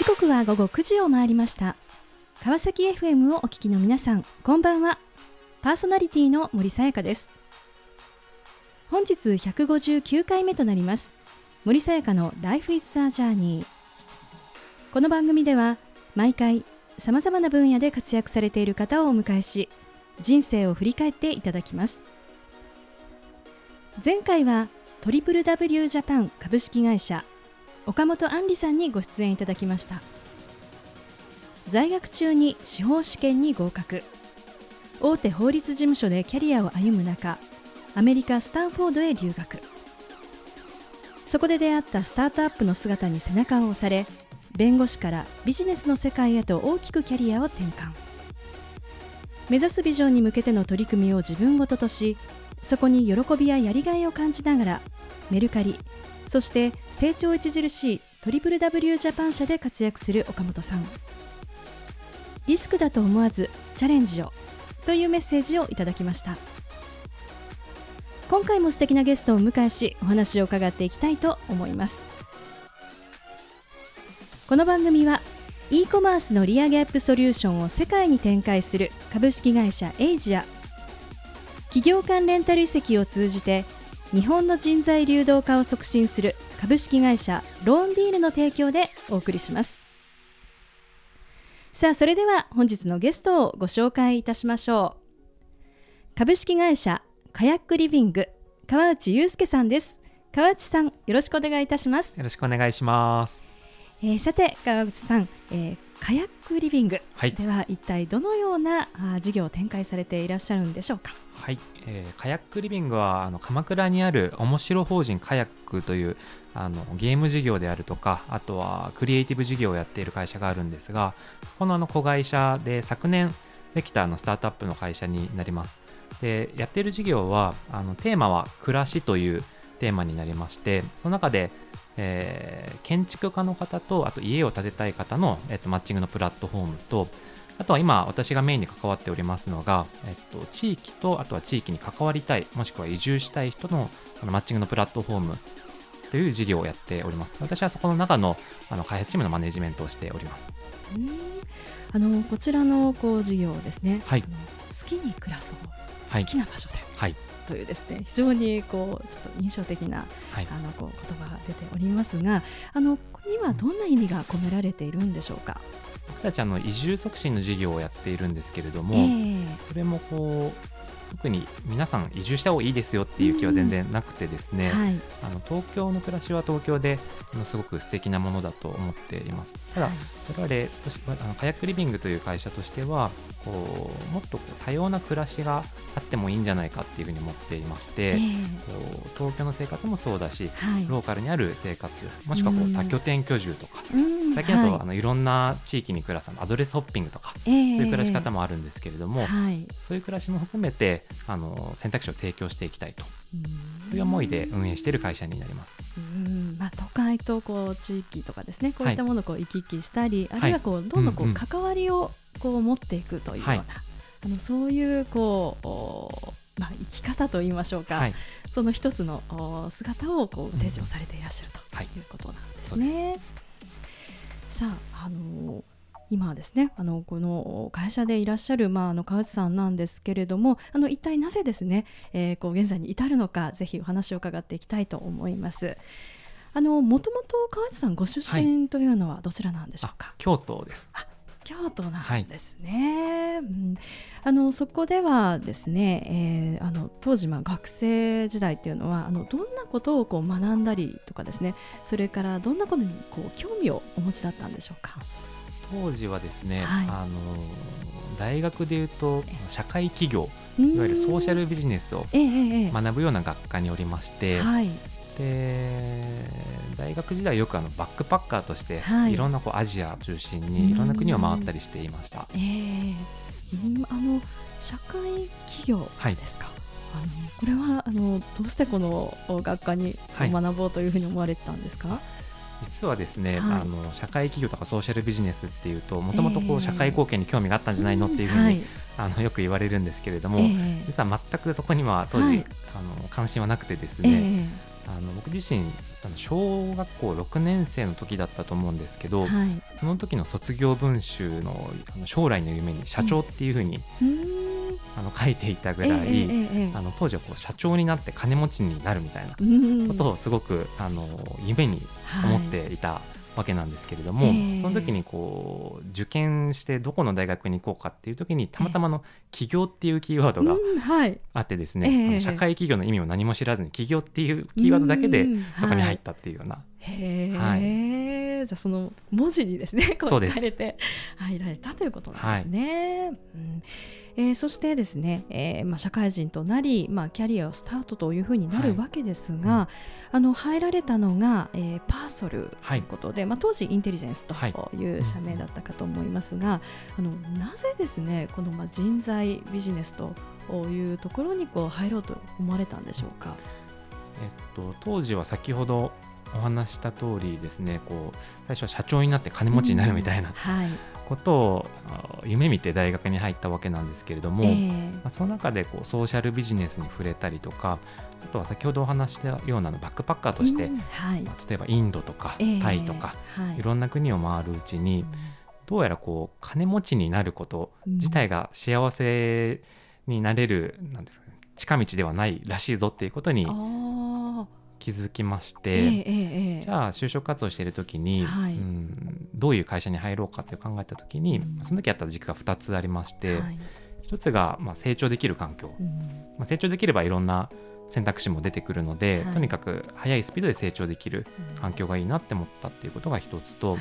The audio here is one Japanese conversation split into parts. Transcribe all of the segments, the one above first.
時刻は午後9時を回りました。川崎 FM をお聞きの皆さんこんばんは。パーソナリティの森さやかです。本日159回目となります。森さやかの Life is a Journey この番組では毎回さまざまな分野で活躍されている方をお迎えし人生を振り返っていただきます。前回はトリプル W ジャパン株式会社岡本杏里さんにご出演いただきました。在学中に司法試験に合格。大手法律事務所でキャリアを歩む中アメリカ・スタンフォードへ留学。そこで出会ったスタートアップの姿に背中を押され弁護士からビジネスの世界へと大きくキャリアを転換。目指すビジョンに向けての取り組みを自分ごととしそこに喜びややりがいを感じながらメルカリそして成長著しいトリプル w ジャパン社で活躍する岡本さん。リスクだと思わずチャレンジをというメッセージをいただきました。今回も素敵なゲストをお迎えしお話を伺っていきたいと思います。この番組は e コマースの利上げアップソリューションを世界に展開する株式会社エイジア。企業間レンタル移籍を通じて日本の人材流動化を促進する株式会社ローンディールの提供でお送りします。さあそれでは本日のゲストをご紹介いたしましょう。株式会社カヤックリビング川内祐介さんです。川内さんよろしくお願いいたします。よろしくお願いします。えー、さて川口さん、えー、カヤックリビング、はい、では一体どのようなあ事業を展開されていらっしゃるんでしょうか？はい、えー、カヤックリビングはあの鎌倉にある面白法人カヤックというあのゲーム事業であるとかあとはクリエイティブ事業をやっている会社があるんですがそこのあの子会社で昨年できたあのスタートアップの会社になります。でやっている事業はあのテーマは暮らしというテーマになりましてその中でえー、建築家の方とあと家を建てたい方の、えっと、マッチングのプラットフォームとあとは今私がメインに関わっておりますのが、えっと、地域とあとは地域に関わりたいもしくは移住したい人のあのマッチングのプラットフォームという事業をやっております。私はそこの中のあの開発チームのマネジメントをしております。あのこちらのこう事業ですね、はい、好きに暮らそう、好きな場所で、はい。というですね非常にこうちょっと印象的な、はい、あのこう言葉が出ておりますがあのここにはどんな意味が込められているんでしょうか？僕たちあの移住促進の事業をやっているんですけれども、えー、それもこう特に皆さん移住した方がいいですよっていう気は全然なくてですね、はい、あの東京の暮らしは東京ですごく素敵なものだと思っています。ただ、はい、我々あのカヤックリビングという会社としてはこうもっと多様な暮らしがあってもいいんじゃないかっていうふうに思っていまして、えー、こう東京の生活もそうだし、はい、ローカルにある生活もしくはこう多拠点居住とか、最近だと、はい、あのいろんな地域に暮らすアドレスホッピングとか、えー、そういう暮らし方もあるんですけれども、はい、そういう暮らしも含めてあの選択肢を提供していきたいと。そういう思いで運営している会社になります。うん。まあ、都会とこう地域とかですねこういったものをこう行き来したり、あるいはこうどんどんこう関わりをこう持っていくというような、あのそういうこうまあ、生き方といいましょうか、はい、その一つの姿をこう提示をされていらっしゃるということなんですね。はい、さあ、あの今はですねあのこの会社でいらっしゃる、まあ、あの川内さんなんですけれどもあの一体なぜですね、えー、こう現在に至るのかぜひお話を伺っていきたいと思います。あのもともと川内さんご出身というのはどちらなんでしょうか、はい、京都です京都なんですね、はい、うん、あのそこではですね、えー、あの当時まあ学生時代っていうのはあのどんなことをこう学んだりとかですねそれからどんなことにこう興味をお持ちだったんでしょうか？当時はですね、はい、あの大学でいうと社会企業いわゆるソーシャルビジネスを学ぶような学科におりまして、はい、で大学時代よくあのバックパッカーとして、はい、いろんなこうアジアを中心にいろんな国を回ったりしていました。えー、あの社会企業ですか、あのこれはあのどうしてこの学科に学ぼうというふうに思われてたんですか、実はですね、はい、あの社会企業とかソーシャルビジネスっていうともともとこう社会貢献に興味があったんじゃないのっていうふうに、はい、あのよく言われるんですけれども、えー、実は全くそこには当時、はい、あの関心はなくてですね、えー、あの僕自身その小学校6年生の時だったと思うんですけど、はい、その時の卒業文集のあの将来の夢に社長っていうふうに、うん、あの書いていたぐらい、えええ、あの当時はこう社長になって金持ちになるみたいなことをすごくあの夢に思っていた。はいわけなんですけれども、えー、その時にこう受験してどこの大学に行こうかっていう時にたまたまの起業っていうキーワードがあってですね、うんはい、社会企業の意味を何も知らずに起業っていうキーワードだけでそこに入ったっていうような。はい、はい、じゃあその文字にですねこう書かれて入られたということなんですね。はい、うんえー、そしてですね、えーまあ、社会人となり、まあ、キャリアをスタートというふうになるわけですが、はい、あの入られたのが、えー、パーソルとい。うことで、はい、まあ、当時インテリジェンスとい。う社名だったかと思いますが、はい、あのなぜですねこの、まあ、人材ビジネスというところにこう入ろうと思われたんでしょうか？えっと、当時は先ほどお話した通りですねこう最初は社長になって金持ちになるみたいな、うん。はい、ことを夢見て大学に入ったわけなんですけれども、えー、まあ、その中でこうソーシャルビジネスに触れたりとかあとは先ほどお話したようなバックパッカーとして、うんはい、まあ、例えばインドとかタイとか、えーはい、いろんな国を回るうちに、うん、どうやらこう金持ちになること自体が幸せになれる、うん、なんですか近道ではないらしいぞっていうことに気づきまして、じゃあ就職活動している時に、はい、うん、どういう会社に入ろうかって考えた時に、うん、その時あった軸が2つありまして、はい、1つがまあ成長できる環境、うん、まあ、成長できればいろんな選択肢も出てくるので、はい、とにかく速いスピードで成長できる環境がいいなって思ったっていうことが一つと、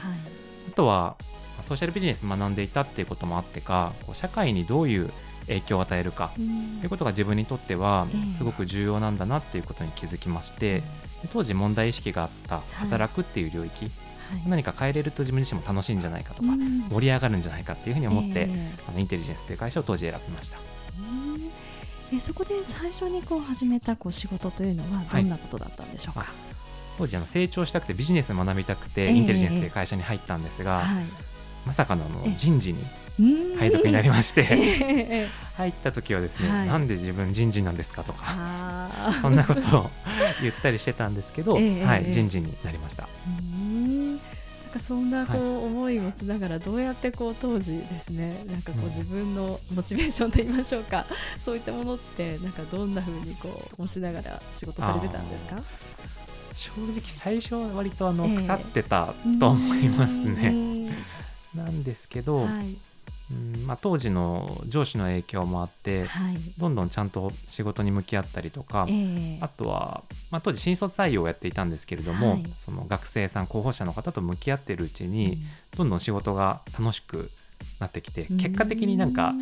あとはソーシャルビジネス学んでいたっていうこともあってかこう社会にどういう影響を与えるか。ということが自分にとってはすごく重要なんだなっていうことに気づきまして、当時問題意識があった働くっていう領域、何か変えれると自分自身も楽しいんじゃないかとか、盛り上がるんじゃないかっていうふうに思って、あのインテリジェンスという会社を当時選びました。えそこで最初にこう始めたこう仕事というのはどんなことだったんでしょうか、はい、当時あの成長したくてビジネス学びたくてインテリジェンスという会社に入ったんですが、はい、まさかのの人事に配属になりまして、入った時はですね、はい、なんで自分人事なんですかとかそんなことを言ったりしてたんですけど、はい、人事になりました。なんかそんなこう思い持ちながらどうやってこう当時ですねなんかこう自分のモチベーションといいましょうか、そういったものってなんかどんなふうにこう持ちながら仕事されてたんですか？正直最初は割とあの腐ってたと思いますね。なんですけど、はい、うんまあ、当時の上司の影響もあって、はい、どんどんちゃんと仕事に向き合ったりとか、えー、あとは、まあ、当時新卒採用をやっていたんですけれども、はい、その学生さん候補者の方と向き合っているうちに、うん、どんどん仕事が楽しくなってきて結果的になんか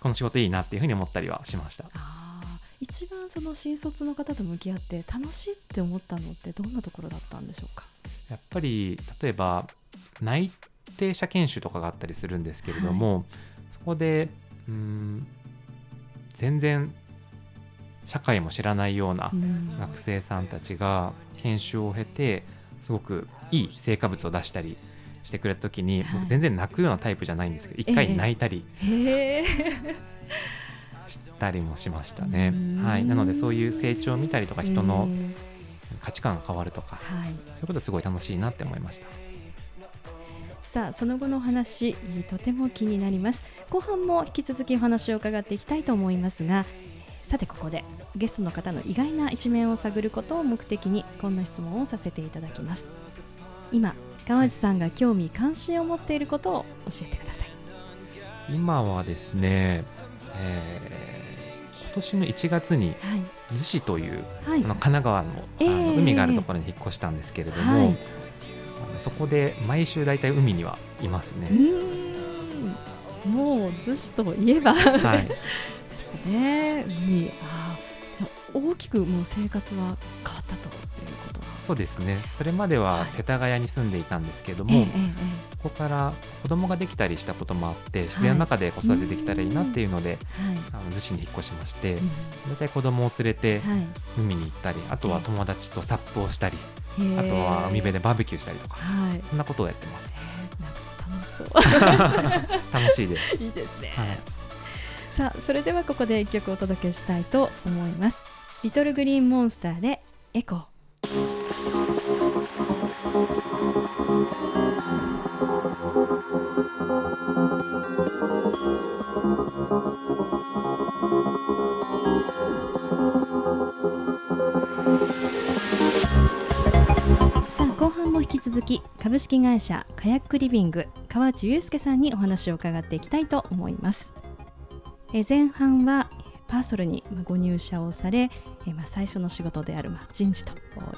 この仕事いいなっていうふうに思ったりはしました。一番その新卒の方と向き合って楽しいって思ったのってどんなところだったんでしょうか？やっぱり例えば内定者研修とかがあったりするんですけれども、はい、そこでうん全然社会も知らないような学生さんたちが研修を経てすごくいい成果物を出したりしてくれた時に、僕全然泣くようなタイプじゃないんですけど一回泣いたりしたりもしましたね。はい、なのでそういう成長を見たりとか人の価値観が変わるとか、そういうことすごい楽しいなって思いました。さあその後の話とても気になります。後半も引き続きお話を伺っていきたいと思いますがさてここでゲストの方の意外な一面を探ることを目的にこんな質問をさせていただきます。今川内さんが興味関心を持っていることを教えてください。今はですね、えー、今年の1月に逗子という、はい、あの神奈川の,、あの海があるところに引っ越したんですけれども、はいそこで毎週大体海にはいますね。もう逗子といえば。はい、ですね海。あ大きくもう生活は変わったということそうですね。それまでは世田谷に住んでいたんですけども、はい、そこから子供ができたりしたこともあって自然の中で子育てできたらいいなっていうので、逗子に引っ越しまして、大体子供を連れて海に行ったりあとは友達とサップをしたり。あとは海辺でバーベキューしたりとか、はい、そんなことをやってます。楽しそう 楽しいです。いいですね。はい、さあそれではここで一曲お届けしたいと思います。リトルグリーンモンスターでエコー。き続き株式会社カヤックリビング河内祐介さんにお話を伺っていきたいと思います。え前半はパーソルにご入社をされえまあ最初の仕事であるまあ人事と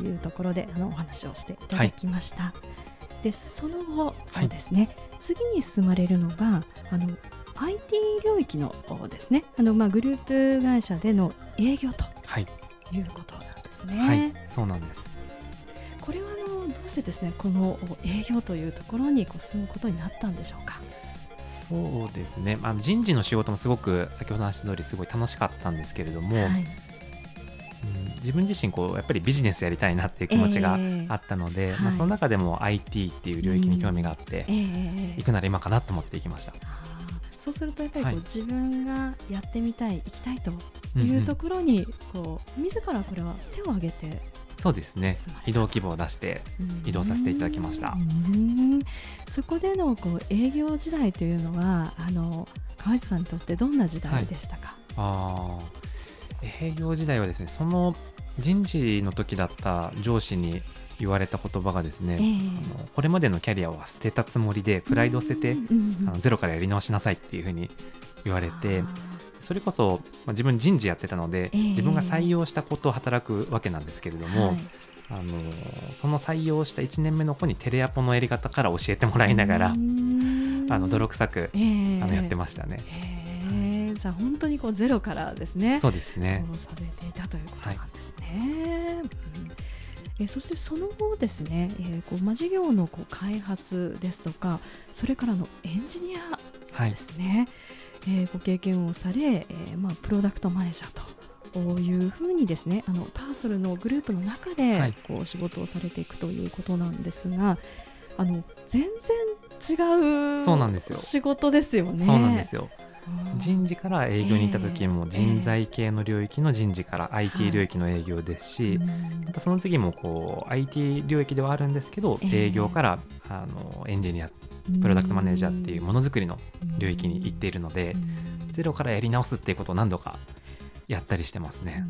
いうところであのお話をしていただきました、はい、でその後ですね、はい、次に進まれるのがあの IT 領域のですね。あのまあグループ会社での営業ということなんですね。はい、そうなんです。これはどうしてですねこの営業というところにこう進むことになったんでしょうか？そうですね、まあ、人事の仕事もすごく先ほど話した通りすごい楽しかったんですけれども、はい、うん、自分自身こうやっぱりビジネスやりたいなっていう気持ちがあったので、えー、まあ、その中でも IT っていう領域に興味があって、うんえ。ー、行くなら今かなと思って行きました。そうするとやっぱりこう、はい、自分がやってみたい行きたいというところにこう、自らこれは手を挙げてそうですね。移動希望を出して移動させていただきました。そこでのこう営業時代というのはあの川内さんにとってどんな時代でしたか、はい、あ営業時代はですねその人事の時だった上司に言われた言葉がですね、えー、あのこれまでのキャリアは捨てたつもりでプライドを捨てて、あのゼロからやり直しなさいっていうふうに言われてそれこそ、まあ、自分人事やってたので、えー、自分が採用したことを働くわけなんですけれども、はい、あのその採用した1年目の子にテレアポのやり方から教えてもらいながらあの泥臭く、えー、あのやってましたね。え。ー、じゃあ本当にこうゼロからですね。そうですね。されていたということなんですね。はいうん。えそしてその後ですね、えーこうまあ、事業のこう開発ですとかそれからのエンジニアですね、えー、ご経験をされ、えーまあ、プロダクトマネージャーというふうにですねあのパーソルのグループの中でこう仕事をされていくということなんですが、はい、あの全然違うそうなんですよ。仕事ですよね。そうなんですよ。人事から営業に行った時も人材系の領域の人事から IT 領域の営業ですし、またその次もこう IT 領域ではあるんですけど、営業からあのエンジニアプロダクトマネージャーっていうものづくりの領域に行っているので、ゼロからやり直すっていうことを何度かやったりしてますね。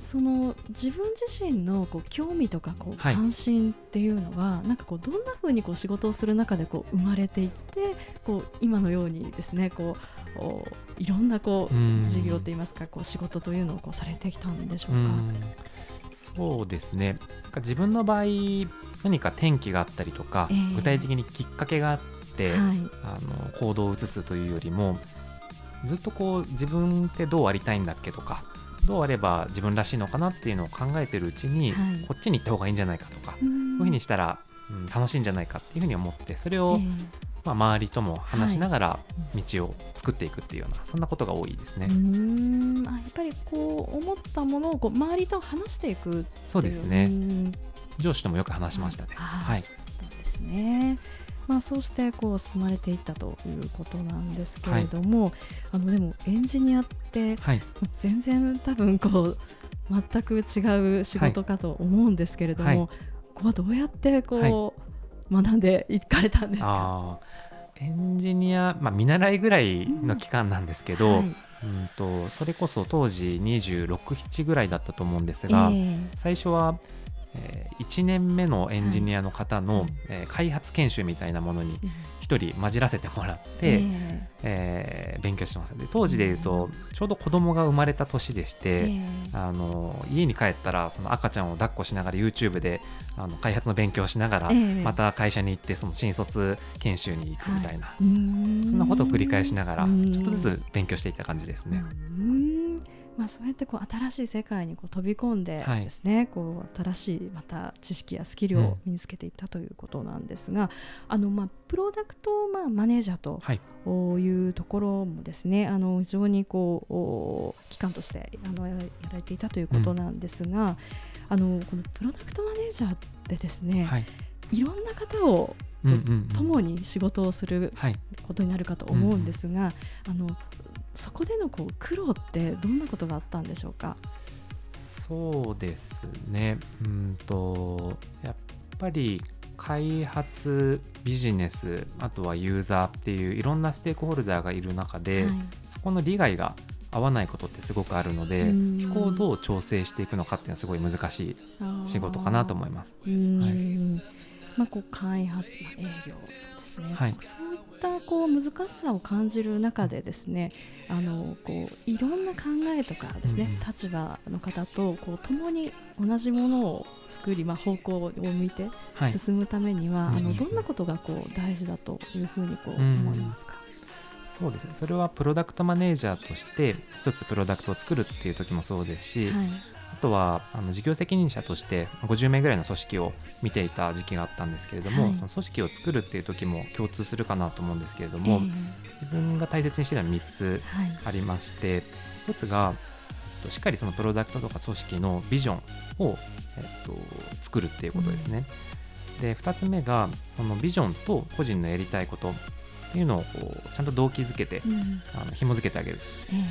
その自分自身のこう興味とかこう関心っていうのは、はい、なんかこうどんなふうにこう仕事をする中でこう生まれていってこう今のようにですねこういろんなこう事業といいますかこう仕事というのをこうされてきたんでしょうか？そうですね。自分の場合何か転機があったりとか、えー、具体的にきっかけがあって、はい、あの行動を移すというよりもずっとこう自分ってどうありたいんだっけとかどうあれば自分らしいのかなっていうのを考えてるうちに、はい、こっちに行った方がいいんじゃないかとかこういうふうにしたら、うん、楽しいんじゃないかっていうふうに思ってそれを、えーまあ、周りとも話しながら道を作っていくっていうような、はい、そんなことが多いですね。うん。あやっぱりこう思ったものをこう周りと話していくそうですね。上司ともよく話しましたね。はい、そうですね。まあ、そうしてこう進まれていったということなんですけれども、はい、あのでもエンジニアって全然多分こう全く違う仕事かと思うんですけれども、はい、ここはどうやってこう、学んでいかれたんですか？エンジニア、まあ、見習いぐらいの期間なんですけど、うんはい、うんとそれこそ当時267ぐらいだったと思うんですが、えー、最初はえー、1年目のエンジニアの方の、はい、えー、開発研修みたいなものに1人混じらせてもらって、えー、えー、勉強してますで当時でいうと、ちょうど子供が生まれた年でして、あの家に帰ったらその赤ちゃんを抱っこしながら YouTube であの開発の勉強をしながら、また会社に行ってその新卒研修に行くみたいな、はい、そんなことを繰り返しながらちょっとずつ勉強していった感じですね。まあ、そうやってこう新しい世界にこう飛び込んでですね、はい、こう新しいまた知識やスキルを身につけていったということなんですが、うん、あのまあプロダクトまあマネージャーとい。うところもですね、はい、あの非常にこう機関としてあのやられていたということなんですが、うん、あのこのプロダクトマネージャーでですね、はい、いろんな方をと共に仕事をすることになるかと思うんですが、あのそこでのこう苦労ってどんなことがあったんでしょうか？そうですね。うんとやっぱり開発ビジネスあとはユーザーっていういろんなステークホルダーがいる中で、はい、そこの利害が合わないことってすごくあるので、そこをどう調整していくのかっていうのはすごい難しい仕事かなと思います。はい。まあ、こう開発、まあ、営業そうですね、はい、そういったこう難しさを感じる中でですねあのこういろんな考えとかですね、うん、立場の方とこう共に同じものを作り、まあ、方向を向いて進むためには、はい、あのどんなことがこう大事だというふうにこう思いますか、そうですね。それはプロダクトマネージャーとして一つプロダクトを作るっていう時もそうですし、はい、あとはあの事業責任者として50名ぐらいの組織を見ていた時期があったんですけれども、はい、その組織を作るっていう時も共通するかなと思うんですけれども、えー、自分が大切にしているのは3つありまして、はい、1つがしっかりそのプロダクトとか組織のビジョンを、えっと、作るっていうことですね。うん、で2つ目がそのビジョンと個人のやりたいことっていうのをちゃんと動機づけて、うん、あの紐づけてあげる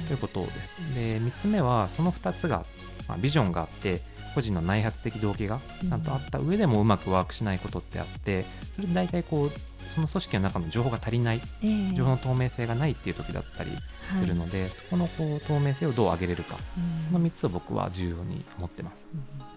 ということです。で3つ目はその2つが、まあ、ビジョンがあって個人の内発的動機がちゃんとあった上でもうまくワークしないことってあってそれで大体こうその組織の中の情報が足りない、えー、情報の透明性がないっていう時だったりするので、はい、そこのこう透明性をどう上げれるか、うん、この3つを僕は重要に思ってます。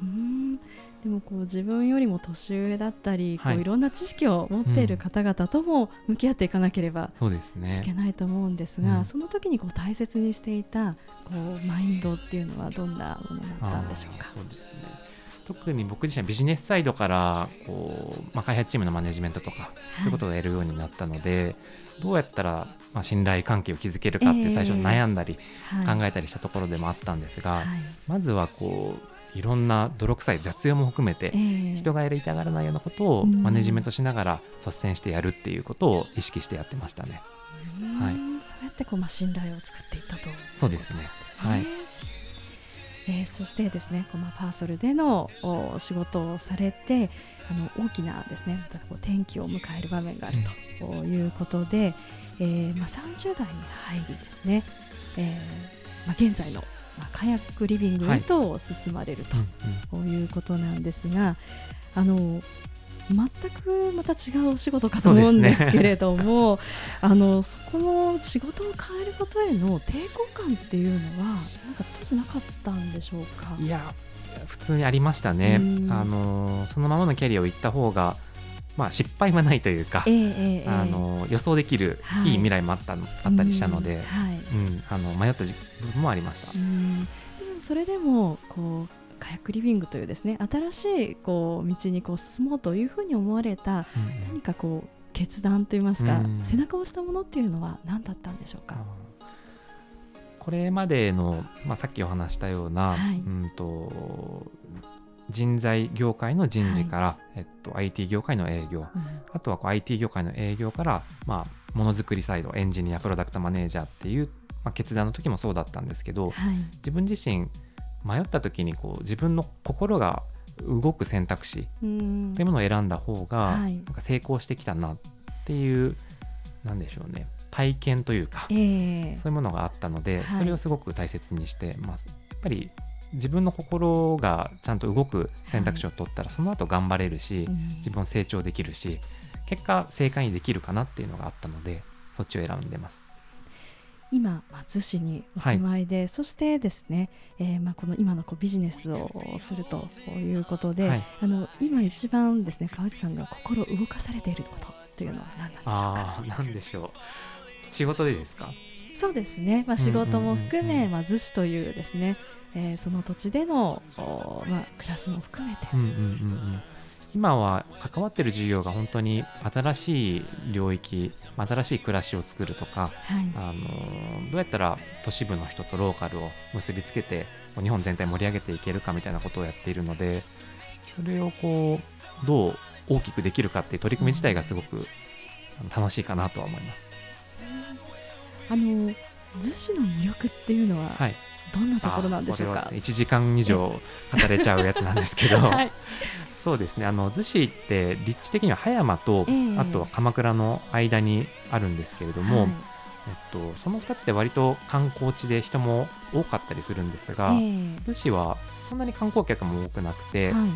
うんでもこう自分よりも年上だったり、はい、こういろんな知識を持っている方々とも向き合っていかなければいけないと思うんですが、うん、その時にこう大切にしていたこうマインドっていうのはどんなものだったんでしょうか？そうですね。特に僕自身はビジネスサイドからこう、まあ、開発チームのマネジメントとか、そういうことをやるようになったのでどうやったら、まあ、信頼関係を築けるかって最初悩んだり、考えたりしたところでもあったんですが、まずはこういろんな泥臭い雑用も含めて、人がやりたがらないようなことをマネジメントしながら率先してやるっていうことを意識してやってましたね。はい、そうやってこう、まあ、信頼を作っていったと、そうですね。はい。えー、そしてですね、このパーソルでの仕事をされてあの大きなですねこう転機を迎える場面があるということで、えーまあ、30代に入りですね、えーまあ、現在のまあ、カヤックリビングへと進まれるということなんですが、あの全くまた違うお仕事かと思うんですけれども、ね、あのそこの仕事を変えることへの抵抗感っていうのはなんか当時なかったんでしょうか？いや普通にありましたね、あのそのままのキャリアを行った方がまあ、失敗はないというか、えーえー、あの予想できるい。い未来もあった,、あったりしたので、はい。うん、あの迷った部分もありました。でもそれでもこうカヤックリビングというですね新しいこう道にこう進もうというふうに思われた、何かこう決断といいますか、うん、背中を押したものっていうのは何だったんでしょうか？これまでの、まあ、さっきお話したような、はい、うんと人材業界の人事から、はい、えっと、IT 業界の営業、うん、あとはこう IT 業界の営業から、まあ、ものづくりサイドエンジニアプロダクトマネージャーっていう、まあ、決断の時もそうだったんですけど、はい、自分自身迷った時にこう自分の心が動く選択肢というものを選んだ方が、なんか成功してきたなっていう、なんでしょうね。体験というか、えー、そういうものがあったので、それをすごく大切にしてます。やっぱり自分の心がちゃんと動く選択肢を取ったら、はい、その後頑張れるし、うん、自分成長できるし結果正解にできるかなっていうのがあったのでそっちを選んでます。今、まあ、逗子にお住まいで、はい、そしてですね、えーまあ、この今のこうビジネスをするということで、はい、あの今一番ですね川内さんが心動かされていることというのは何なんでしょうか？何でしょう。仕事でですか？そうですね、まあ、仕事も含め、まあ、逗子というですね、えー、その土地での、まあ、暮らしも含めて。うんうんうんうん今は関わってる事業が本当に新しい領域新しい暮らしを作るとか、はい、あのどうやったら都市部の人とローカルを結びつけて日本全体盛り上げていけるかみたいなことをやっているのでそれをこうどう大きくできるかっていう取り組み自体がすごく楽しいかなとは思います。あの逗子の魅力っていうのは、はい、どんなところなんでしょうか？こ1時間以上語れちゃうやつなんですけど、はい、そうですねあの逗子って立地的には葉山と、えー、あとは鎌倉の間にあるんですけれども、はい、えっと、その2つで割と観光地で人も多かったりするんですが、えー、逗子はそんなに観光客も多くなくて、はい、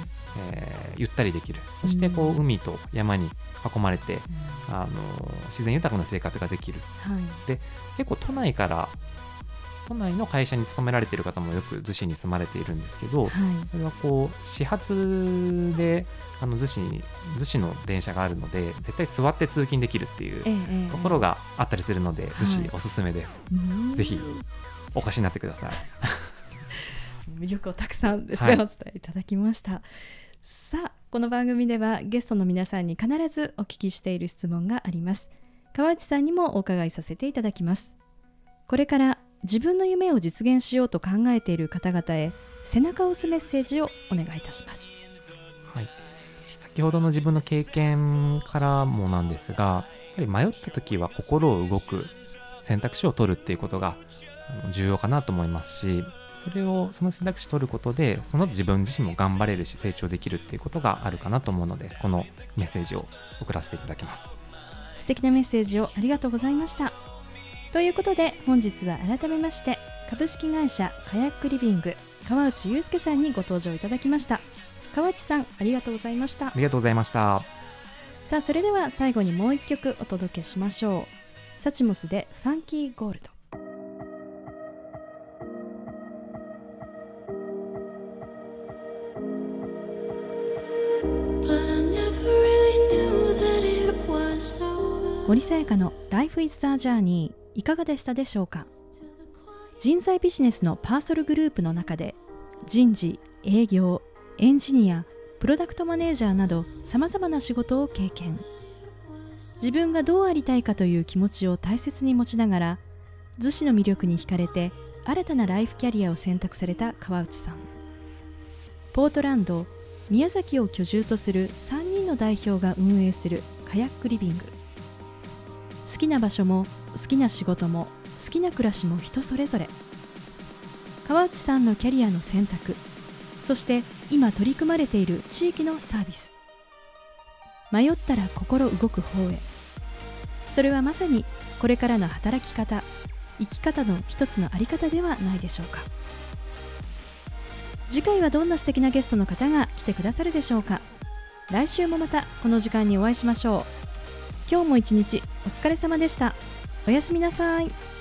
えー、ゆったりできる。そしてこう、海と山に囲まれて、うん、あの自然豊かな生活ができる、はい、で結構都内から都内の会社に勤められている方もよく逗子に住まれているんですけど、はい、それはこう始発であの逗子に逗子の電車があるので絶対座って通勤できるっていうところがあったりするので、ええ、逗子おすすめです、はい、ぜひお越しになってください。魅力をたくさんですね、はい、お伝えいただきました。さあこの番組ではゲストの皆さんに必ずお聞きしている質問があります。川内さんにもお伺いさせていただきます。これから自分の夢を実現しようと考えている方々へ背中を押すメッセージをお願いいたします。はい、先ほどの自分の経験からもなんですがやはり迷った時は心を動く選択肢を取るっていうことが重要かなと思いますしそれをその選択肢取ることでその自分自身も頑張れるし成長できるっていうことがあるかなと思うのでこのメッセージを送らせていただきます。素敵なメッセージをありがとうございましたということで本日は改めまして株式会社カヤックリビング川内祐介さんにご登場いただきました。川内さんありがとうございました。ありがとうございました。さあそれでは最後にもう一曲お届けしましょう。サチモスでファンキーゴールド。森さやかの Life is the Journey いかがでしたでしょうか？人材ビジネスのパーソルグループの中で人事営業エンジニアプロダクトマネージャーなどさまざまな仕事を経験。自分がどうありたいかという気持ちを大切に持ちながら逗子の魅力に惹かれて新たなライフキャリアを選択された川内さん。ポートランド宮崎を居住とする3人の代表が運営するカヤックリビング。好きな場所も好きな仕事も好きな暮らしも人それぞれ。川内さんのキャリアの選択そして今取り組まれている地域のサービス。迷ったら心動く方へ。それはまさにこれからの働き方生き方の一つのあり方ではないでしょうか。次回はどんな素敵なゲストの方が来てくださるでしょうか。来週もまたこの時間にお会いしましょう。今日も一日お疲れ様でした。おやすみなさい。